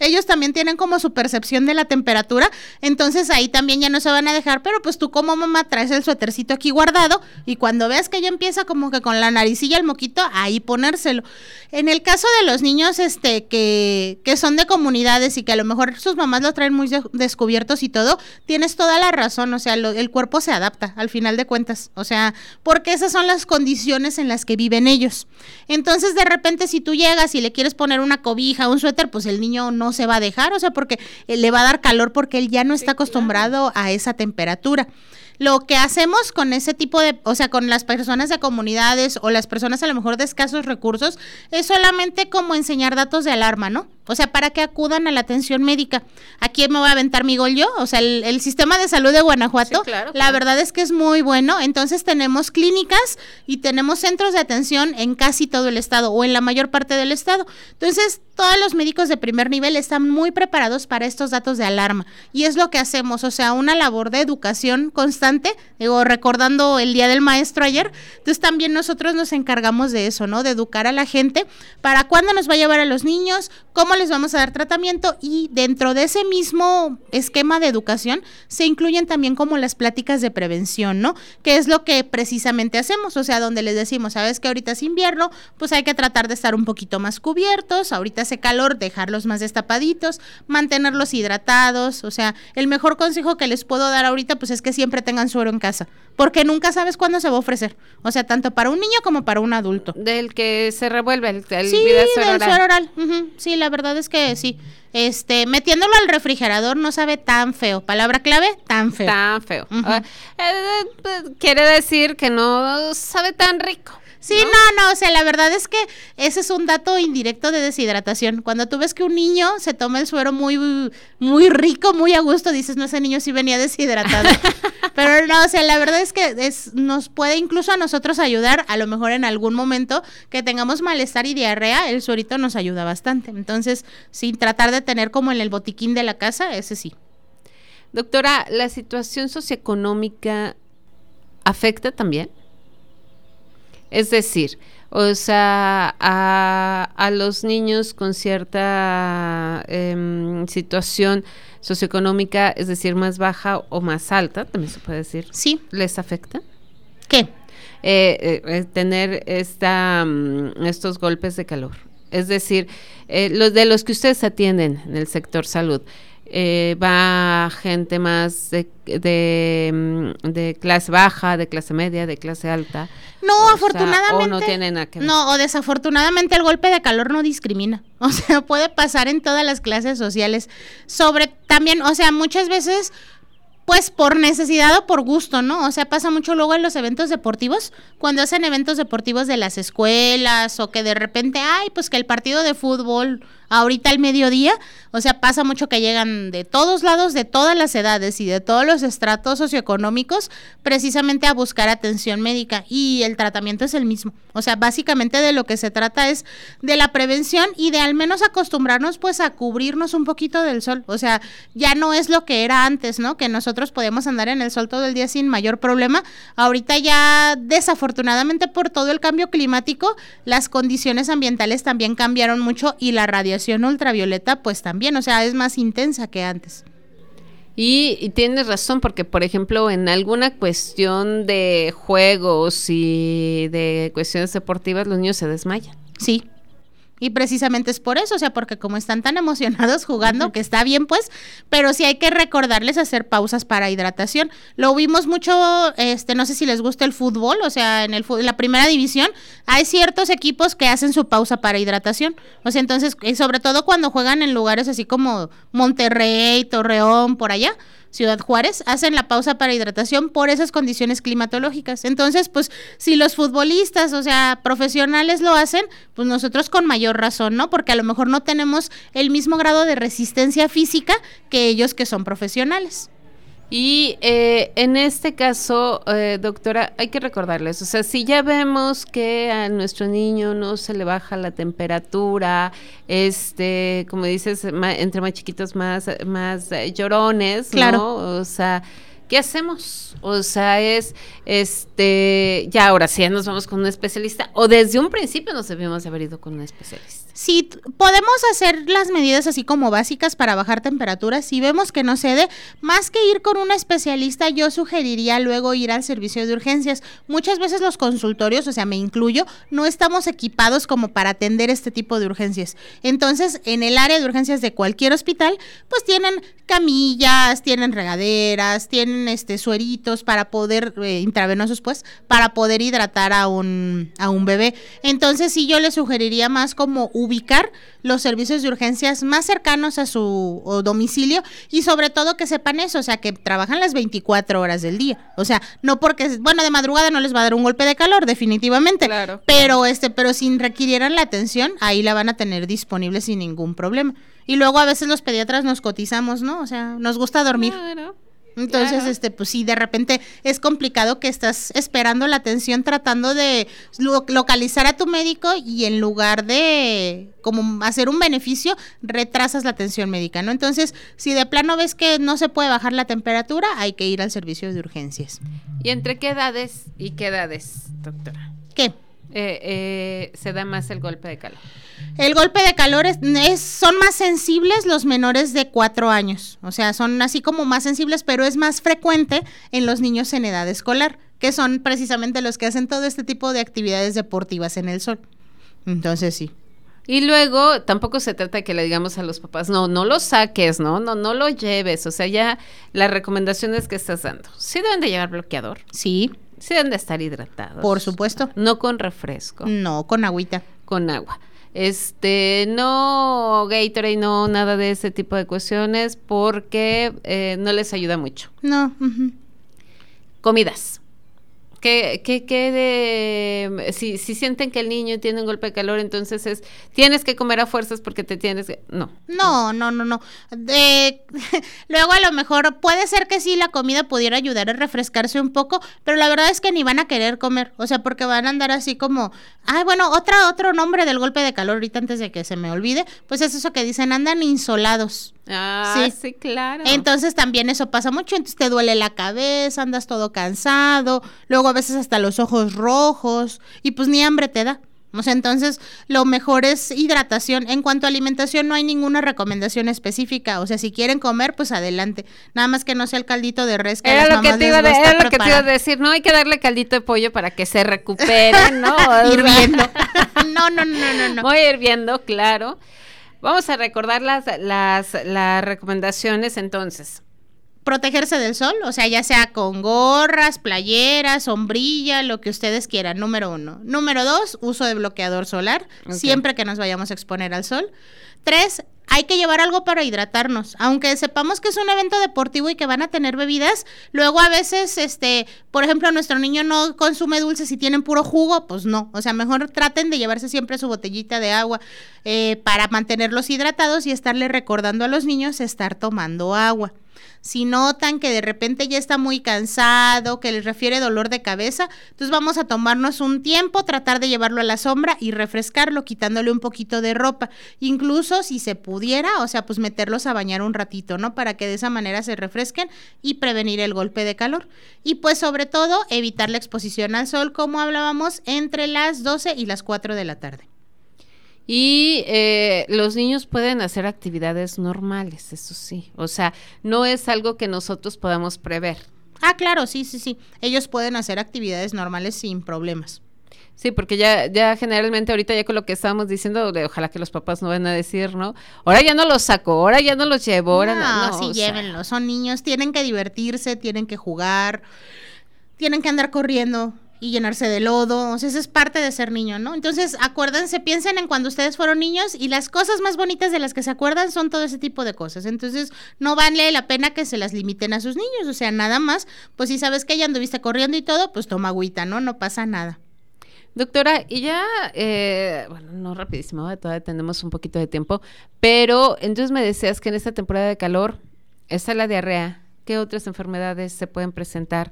Ellos también tienen como su percepción de la temperatura, entonces ahí también ya no se van a dejar, pero pues tú como mamá traes el suétercito aquí guardado y cuando veas que ya empieza como que con la naricilla el moquito, ahí ponérselo. En el caso de los niños este que, que son de comunidades y que a lo mejor sus mamás lo traen muy descubiertos y todo, tienes toda la razón, o sea, el cuerpo se adapta al final de cuentas, o sea, por porque esas son las condiciones en las que viven ellos. Entonces, de repente, si tú llegas y le quieres poner una cobija, un suéter, pues el niño no se va a dejar, o sea, porque le va a dar calor porque él ya no está acostumbrado a esa temperatura. Lo que hacemos con ese tipo de, o sea, con las personas de comunidades o las personas a lo mejor de escasos recursos, es solamente como enseñar datos de alarma, ¿no? O sea, para que acudan a la atención médica. Aquí me voy a aventar mi gol yo. O sea, el, sistema de salud de Guanajuato, la verdad es que es muy bueno. Entonces tenemos clínicas y tenemos centros de atención en casi todo el estado o en la mayor parte del estado. Entonces, todos los médicos de primer nivel están muy preparados para estos datos de alarma. Y es lo que hacemos, o sea, una labor de educación constante, digo, recordando el Día del Maestro ayer. Entonces también nosotros nos encargamos de eso, ¿no? De educar a la gente para cuándo nos va a llevar a los niños, cómo les vamos a dar tratamiento y dentro de ese mismo esquema de educación se incluyen también como las pláticas de prevención, ¿no? Que es lo que precisamente hacemos, o sea, donde les decimos, sabes que ahorita es invierno, pues hay que tratar de estar un poquito más cubiertos, ahorita hace calor, dejarlos más destapaditos, mantenerlos hidratados, o sea, el mejor consejo que les puedo dar ahorita pues es que siempre tengan suero en casa, porque nunca sabes cuándo se va a ofrecer, o sea, tanto para un niño como para un adulto. Del que se revuelve el, el sí, del suero oral. Sí, la verdad es que sí. Este, metiéndolo al refrigerador no sabe tan feo. Palabra clave, tan feo. Tan feo. Ah, eh, pues, quiere decir que no sabe tan rico. Sí, ¿no? no, o sea, la verdad es que ese es un dato indirecto de deshidratación. Cuando tú ves que un niño se toma el suero muy, muy rico, muy a gusto, dices, no, ese niño sí venía deshidratado. Pero no, o sea, la verdad es que es, nos puede incluso a nosotros ayudar, a lo mejor en algún momento que tengamos malestar y diarrea, el suerito nos ayuda bastante. Entonces, sin tratar de tener como en el botiquín de la casa, ese sí. Doctora, ¿la situación socioeconómica afecta también? Es decir, o sea, a, los niños con cierta em, situación socioeconómica, es decir, más baja o más alta, también se puede decir. Sí. ¿Les afecta? ¿Qué? Eh, eh, tener esta, mm, estos golpes de calor. Es decir, eh, los de los que ustedes atienden en el sector salud, eh, va gente más de, mm, de, clase baja, de clase media, de clase alta. No, afortunadamente. o no que No, o desafortunadamente el golpe de calor no discrimina. O sea, puede pasar en todas las clases sociales. Sobre también, o sea, muchas veces pues por necesidad o por gusto, ¿no? O sea, pasa mucho luego en los eventos deportivos, cuando hacen eventos deportivos de las escuelas o que de repente, ay, pues que el partido de fútbol ahorita al mediodía, o sea, pasa mucho que llegan de todos lados, de todas las edades y de todos los estratos socioeconómicos, precisamente a buscar atención médica y el tratamiento es el mismo. O sea, básicamente de lo que se trata es de la prevención y de al menos acostumbrarnos pues a cubrirnos un poquito del sol. O sea, ya no es lo que era antes, ¿no? Que nosotros podíamos andar en el sol todo el día sin mayor problema. Ahorita ya desafortunadamente por todo el cambio climático, las condiciones ambientales también cambiaron mucho y la radiación ultravioleta pues también, o sea, es más intensa que antes. Y, tienes razón, porque por ejemplo, en alguna cuestión de juegos y de cuestiones deportivas, los niños se desmayan. Sí, y precisamente es por eso, o sea, porque como están tan emocionados jugando, que está bien pues, pero sí hay que recordarles hacer pausas para hidratación. Lo vimos mucho, este, no sé si les gusta el fútbol, o sea, en el la primera división hay ciertos equipos que hacen su pausa para hidratación. O sea, entonces, sobre todo cuando juegan en lugares así como Monterrey, Torreón, por allá, Ciudad Juárez, hacen la pausa para hidratación por esas condiciones climatológicas. Entonces, pues si los futbolistas, o sea, profesionales lo hacen, pues nosotros con mayor razón, ¿no? Porque a lo mejor no tenemos el mismo grado de resistencia física que ellos que son profesionales. Y eh, en este caso, eh, doctora, hay que recordarles, o sea, si ya vemos que a nuestro niño no se le baja la temperatura, este, como dices, entre más chiquitos más, más eh, llorones, claro. ¿no? O sea, ¿qué hacemos? O sea, es, este, ya ahora sí, ya nos vamos con un especialista, o desde un principio nos debimos haber ido con un especialista. Sí, podemos hacer las medidas así como básicas para bajar temperaturas. Si vemos que no cede, más que ir con un especialista, yo sugeriría luego ir al servicio de urgencias. Muchas veces los consultorios, o sea, me incluyo, no estamos equipados como para atender este tipo de urgencias. Entonces, en el área de urgencias de cualquier hospital, pues tienen camillas, tienen regaderas, tienen este sueritos para poder eh, intravenosos pues para poder hidratar a un a un bebé. Entonces, sí yo le sugeriría más como ubicar los servicios de urgencias más cercanos a su domicilio y sobre todo que sepan eso, o sea, que trabajan las 24 horas del día. O sea, no porque, bueno, de madrugada no les va a dar un golpe de calor, definitivamente. Claro. Pero, este, pero si requirieran la atención, ahí la van a tener disponible sin ningún problema. Y luego a veces los pediatras nos cotizamos, ¿no? O sea, nos gusta dormir. Claro. Entonces, este, pues sí, de repente es complicado que estás esperando la atención tratando de localizar a tu médico y en lugar de como hacer un beneficio, retrasas la atención médica, ¿no? Entonces, si de plano ves que no se puede bajar la temperatura, hay que ir al servicio de urgencias. ¿Y entre qué edades y qué edades, doctora? ¿Qué? Eh, eh, se da más el golpe de calor. El golpe de calor es, son más sensibles los menores de cuatro años, o sea, son así como más sensibles, pero es más frecuente en los niños en edad escolar, que son precisamente los que hacen todo este tipo de actividades deportivas en el sol. Entonces sí. Y luego tampoco se trata de que le digamos a los papás, no, no lo saques, no, no, no lo lleves. O sea, ya las recomendaciones que estás dando. Sí deben de llevar bloqueador. Sí. Sí deben de estar hidratados. Por supuesto. No con refresco. No, con agüita. Con agua. Este, no Gatorade, no nada de ese tipo de cuestiones porque eh, no les ayuda mucho. No. Comidas que, que, de, si, si sienten que el niño tiene un golpe de calor, entonces es, tienes que comer a fuerzas porque te tienes que, no. No, no, no, no. De, luego a lo mejor puede ser que sí la comida pudiera ayudar a refrescarse un poco, pero la verdad es que ni van a querer comer, o sea, porque van a andar así como, ay, bueno, otra, otro nombre del golpe de calor, ahorita antes de que se me olvide, pues es eso que dicen, andan insolados. Ah, sí. claro. Entonces también eso pasa mucho, entonces te duele la cabeza, andas todo cansado, luego a veces hasta los ojos rojos y pues ni hambre te da. O sea, entonces lo mejor es hidratación. En cuanto a alimentación no hay ninguna recomendación específica. O sea, si quieren comer, pues adelante. Nada más que no sea el caldito de res que era lo que te iba, era lo que te iba a decir. No hay que darle caldito de pollo para que se recupere, ¿no? hirviendo. no, no, no, no, no. Voy hirviendo, claro. Vamos a recordar las, las, las recomendaciones entonces. protegerse del sol, o sea, ya sea con gorras, playeras, sombrilla, lo que ustedes quieran, número uno. Número dos, uso de bloqueador solar, siempre que nos vayamos a exponer al sol. Tres, hay que llevar algo para hidratarnos. Aunque sepamos que es un evento deportivo y que van a tener bebidas, luego a veces, este, por ejemplo, nuestro niño no consume dulces y tienen puro jugo, pues no. O sea, mejor traten de llevarse siempre su botellita de agua eh, para mantenerlos hidratados y estarle recordando a los niños estar tomando agua. Si notan que de repente ya está muy cansado, que les refiere dolor de cabeza, entonces vamos a tomarnos un tiempo, tratar de llevarlo a la sombra y refrescarlo, quitándole un poquito de ropa. Incluso si se pudiera, o sea, pues meterlos a bañar un ratito, ¿no? Para que de esa manera se refresquen y prevenir el golpe de calor. Y pues sobre todo evitar la exposición al sol, como hablábamos, entre las 12 y las 4 de la tarde. Y eh, los niños pueden hacer actividades normales, eso sí. O sea, no es algo que nosotros podamos prever. Ah, claro, sí, sí, sí. Ellos pueden hacer actividades normales sin problemas. Sí, porque ya, ya generalmente ahorita ya con lo que estábamos diciendo, de, ojalá que los papás no vayan a decir, ¿no? Ahora ya no los saco, ahora ya no los llevo, ahora no. No, sí, llévenlos, son niños, tienen que divertirse, tienen que jugar, tienen que andar corriendo y llenarse de lodo, o sea, eso es parte de ser niño, ¿no? Entonces, acuérdense, piensen en cuando ustedes fueron niños y las cosas más bonitas de las que se acuerdan son todo ese tipo de cosas. Entonces, no vale la pena que se las limiten a sus niños, o sea, nada más, pues si sabes que ya anduviste corriendo y todo, pues toma agüita, ¿no? No pasa nada. Doctora, y ya, eh, bueno, no rapidísimo, todavía tenemos un poquito de tiempo, pero entonces me decías que en esta temporada de calor está la diarrea. ¿Qué otras enfermedades se pueden presentar?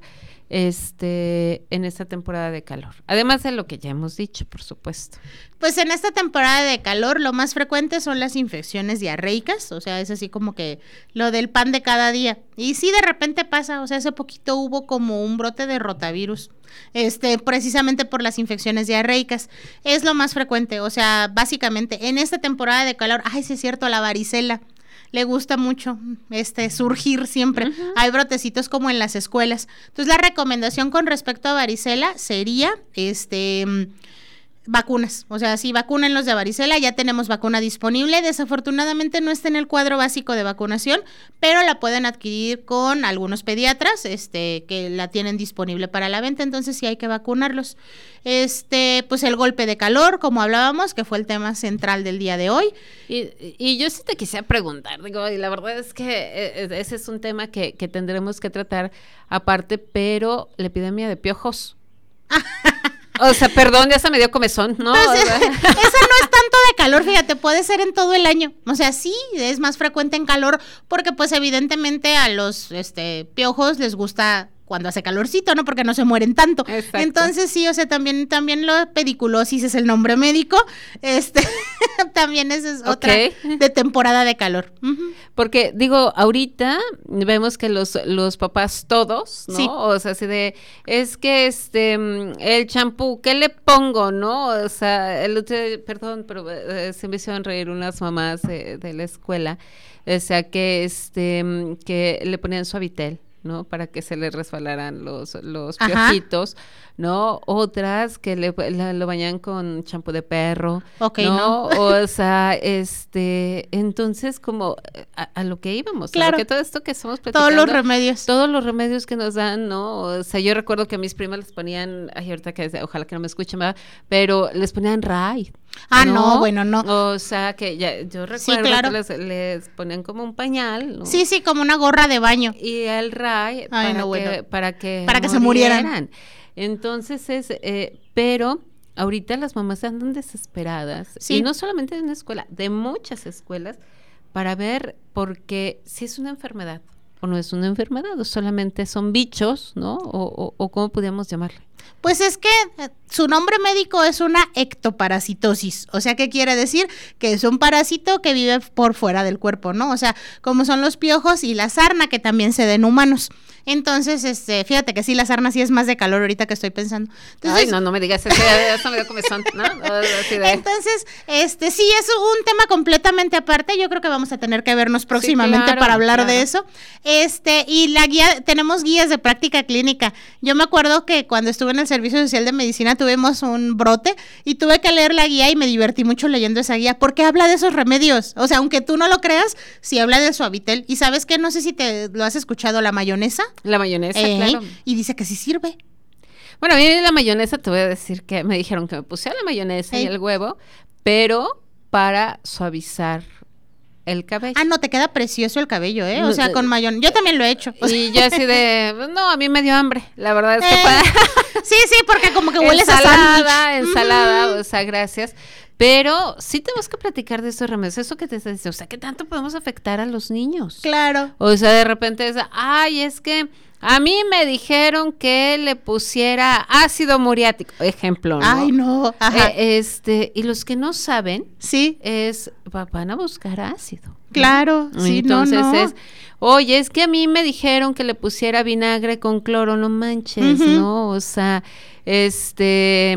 Este, en esta temporada de calor. Además de lo que ya hemos dicho, por supuesto. Pues en esta temporada de calor lo más frecuente son las infecciones diarreicas, o sea, es así como que lo del pan de cada día. Y sí de repente pasa, o sea, hace poquito hubo como un brote de rotavirus, este, precisamente por las infecciones diarreicas. Es lo más frecuente, o sea, básicamente en esta temporada de calor, ay, sí es cierto, la varicela le gusta mucho este surgir siempre. Hay brotecitos como en las escuelas. Entonces la recomendación con respecto a varicela sería este vacunas. O sea, sí, los de varicela, ya tenemos vacuna disponible. Desafortunadamente no está en el cuadro básico de vacunación, pero la pueden adquirir con algunos pediatras este, que la tienen disponible para la venta, entonces sí hay que vacunarlos. Este, pues el golpe de calor, como hablábamos, que fue el tema central del día de hoy. Y, yo sí te quisiera preguntar, digo, y la verdad es que eh, eh, ese es un tema que, que tendremos que tratar aparte, pero la epidemia de piojos. O sea, perdón, ya se me dio comezón, ¿no? Pues, eso no es tanto de calor, fíjate, puede ser en todo el año. O sea, sí, es más frecuente en calor porque pues evidentemente a los este piojos les gusta cuando hace calorcito, ¿no? Porque no se mueren tanto. Entonces sí, o sea, también, también la pediculosis es el nombre médico. Este, también es, es otra de temporada de calor. Porque digo, ahorita vemos que los, los papás todos, ¿no? O sea, así de, es que este, el champú, ¿qué le pongo, no? O sea, el perdón, pero eh, se me hicieron reír unas mamás de, de la escuela, o sea, que este, que le ponían suavitel. ¿No? Para que se le resbalaran los, los piojitos, ¿no? Otras que le, lo bañan con champú de perro, ¿no? O sea, este, entonces como a, lo que íbamos, claro. que todo esto que somos Todos los remedios. Todos los remedios que nos dan, ¿no? O sea, yo recuerdo que a mis primas les ponían, ay, ahorita que ojalá que no me escuchen, pero les ponían ray. Ah, no, bueno, no. O sea, que ya, yo recuerdo que les, ponían como un pañal. ¿no? Sí, sí, como una gorra de baño. Y el ray para, que, para que para que se murieran. Entonces es, eh, pero ahorita las mamás andan desesperadas. Y no solamente de una escuela, de muchas escuelas, para ver, porque si es una enfermedad o no es una enfermedad, o solamente son bichos, ¿no? O, o, cómo podríamos llamarle. Pues es que eh, su nombre médico es una ectoparasitosis. O sea, ¿qué quiere decir? Que es un parásito que vive por fuera del cuerpo, ¿no? O sea, como son los piojos y la sarna que también se den humanos. Entonces, este, fíjate que sí, la sarna sí es más de calor ahorita que estoy pensando. Ay, no, no me digas eso, eso me dio comezón, ¿no? Entonces, este, sí, es un tema completamente aparte. Yo creo que vamos a tener que vernos próximamente para hablar de eso. Este, y la guía, tenemos guías de práctica clínica. Yo me acuerdo que cuando estuve estuve en el Servicio Social de Medicina tuvimos un brote y tuve que leer la guía y me divertí mucho leyendo esa guía porque habla de esos remedios. O sea, aunque tú no lo creas, sí habla del suavitel. Y sabes que no sé si te lo has escuchado, la mayonesa. La mayonesa, Eh, claro. Y dice que sí sirve. Bueno, a mí la mayonesa te voy a decir que me dijeron que me pusiera la mayonesa y el huevo, pero para suavizar el cabello. Ah, no, te queda precioso el cabello, ¿eh? O sea, con mayonesa. Yo también lo he hecho. O sea, Y yo así de, no, a mí me dio hambre. La verdad es que Eh, para sí, sí, porque como que hueles a ensalada, sándwich. ensalada, Ujú. o sea, gracias. Pero sí tenemos que platicar de estos remedios. Eso que te dice, o sea, ¿qué tanto podemos afectar a los niños? Claro. O sea, de repente es, ay, es que a mí me dijeron que le pusiera ácido muriático, ejemplo, ¿no? Ay, no. Ajá. Eh, este, y los que no saben sí, es, va- van a buscar ácido. ¿no? claro. Sí, Entonces no, es, oye, es que a mí me dijeron que le pusiera vinagre con cloro, no manches. ¿no? O sea, este...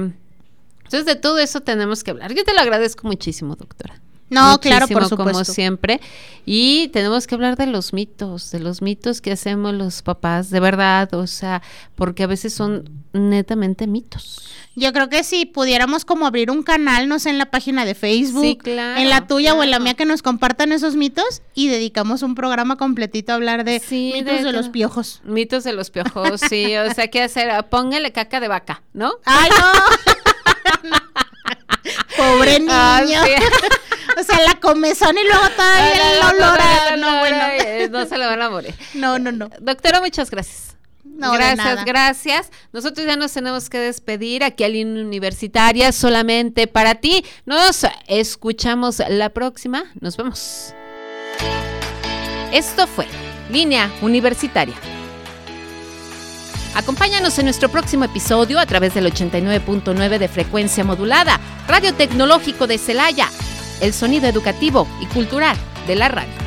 Entonces de todo eso tenemos que hablar. Yo te lo agradezco muchísimo, doctora. No, claro, por supuesto. Como siempre. Y tenemos que hablar de los mitos, de los mitos que hacemos los papás, de verdad, o sea, porque a veces son netamente mitos. Yo creo que si pudiéramos como abrir un canal, no sé, en la página de Facebook, Sí, claro, en la tuya o en la mía, que nos compartan esos mitos y dedicamos un programa completito a hablar de Sí, mitos de, de los piojos. Mitos de los piojos, sí, o sea, ¿qué hacer? Póngale caca de vaca, ¿no? ¡Ay, no! Pobre niño. Ah, sí. o sea, la comezón y luego todavía el No, no, olor a... no, No, no, bueno. eh, no se le van a morir. No, no, no. Doctora, muchas gracias. No, gracias, gracias. Nosotros ya nos tenemos que despedir aquí a Línea Universitaria solamente para ti. Nos escuchamos la próxima. Nos vemos. Esto fue Línea Universitaria. Acompáñanos en nuestro próximo episodio a través del 89.9 de frecuencia modulada, Radio Tecnológico de Celaya, el sonido educativo y cultural de la radio.